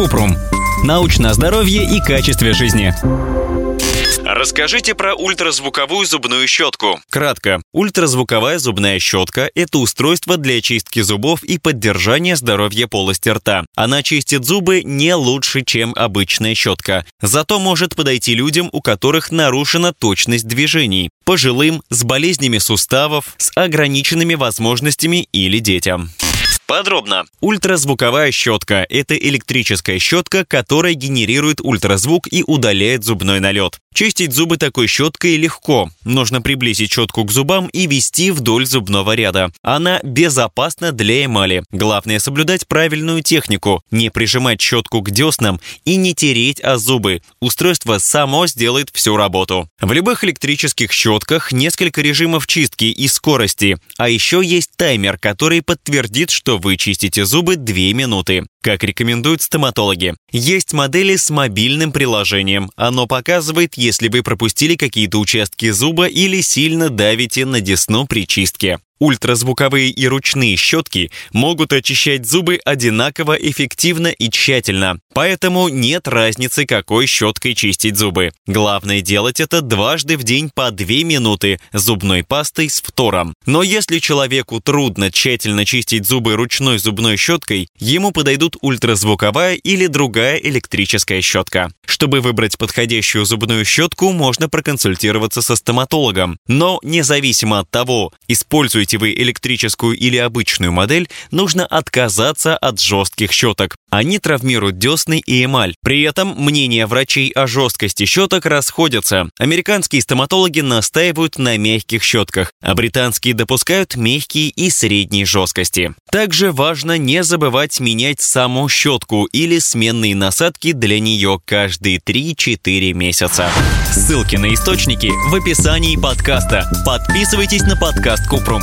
Купрум. Научное здоровье и качестве жизни. Расскажите про ультразвуковую зубную щетку. Кратко. Ультразвуковая зубная щетка – это устройство для очистки зубов и поддержания здоровья полости рта. Она чистит зубы не лучше, чем обычная щетка. Зато может подойти людям, у которых нарушена точность движений, пожилым, с болезнями суставов, с ограниченными возможностями или детям. Подробно. Ультразвуковая щетка – это электрическая щетка, которая генерирует ультразвук и удаляет зубной налет. Чистить зубы такой щеткой легко. Нужно приблизить щетку к зубам и вести вдоль зубного ряда. Она безопасна для эмали. Главное соблюдать правильную технику, не прижимать щетку к деснам и не тереть о зубы. Устройство само сделает всю работу. В любых электрических щетках несколько режимов чистки и скорости, а еще есть таймер, который подтвердит, что вы чистите зубы 2 минуты как рекомендуют стоматологи. Есть модели с мобильным приложением. Оно показывает, если вы пропустили какие-то участки зуба или сильно давите на десну при чистке. Ультразвуковые и ручные щетки могут очищать зубы одинаково эффективно и тщательно, поэтому нет разницы, какой щеткой чистить зубы. Главное делать это дважды в день по 2 минуты зубной пастой с фтором. Но если человеку трудно тщательно чистить зубы ручной зубной щеткой, ему подойдут ультразвуковая или другая электрическая щетка. Чтобы выбрать подходящую зубную щетку, можно проконсультироваться со стоматологом. Но независимо от того, используете вы электрическую или обычную модель, нужно отказаться от жестких щеток. Они травмируют десны и эмаль. При этом мнения врачей о жесткости щеток расходятся. Американские стоматологи настаивают на мягких щетках, а британские допускают мягкие и средней жесткости. Также важно не забывать менять саму щетку или сменные насадки для нее каждые 3-4 месяца. Ссылки на источники в описании подкаста. Подписывайтесь на подкаст Купрум,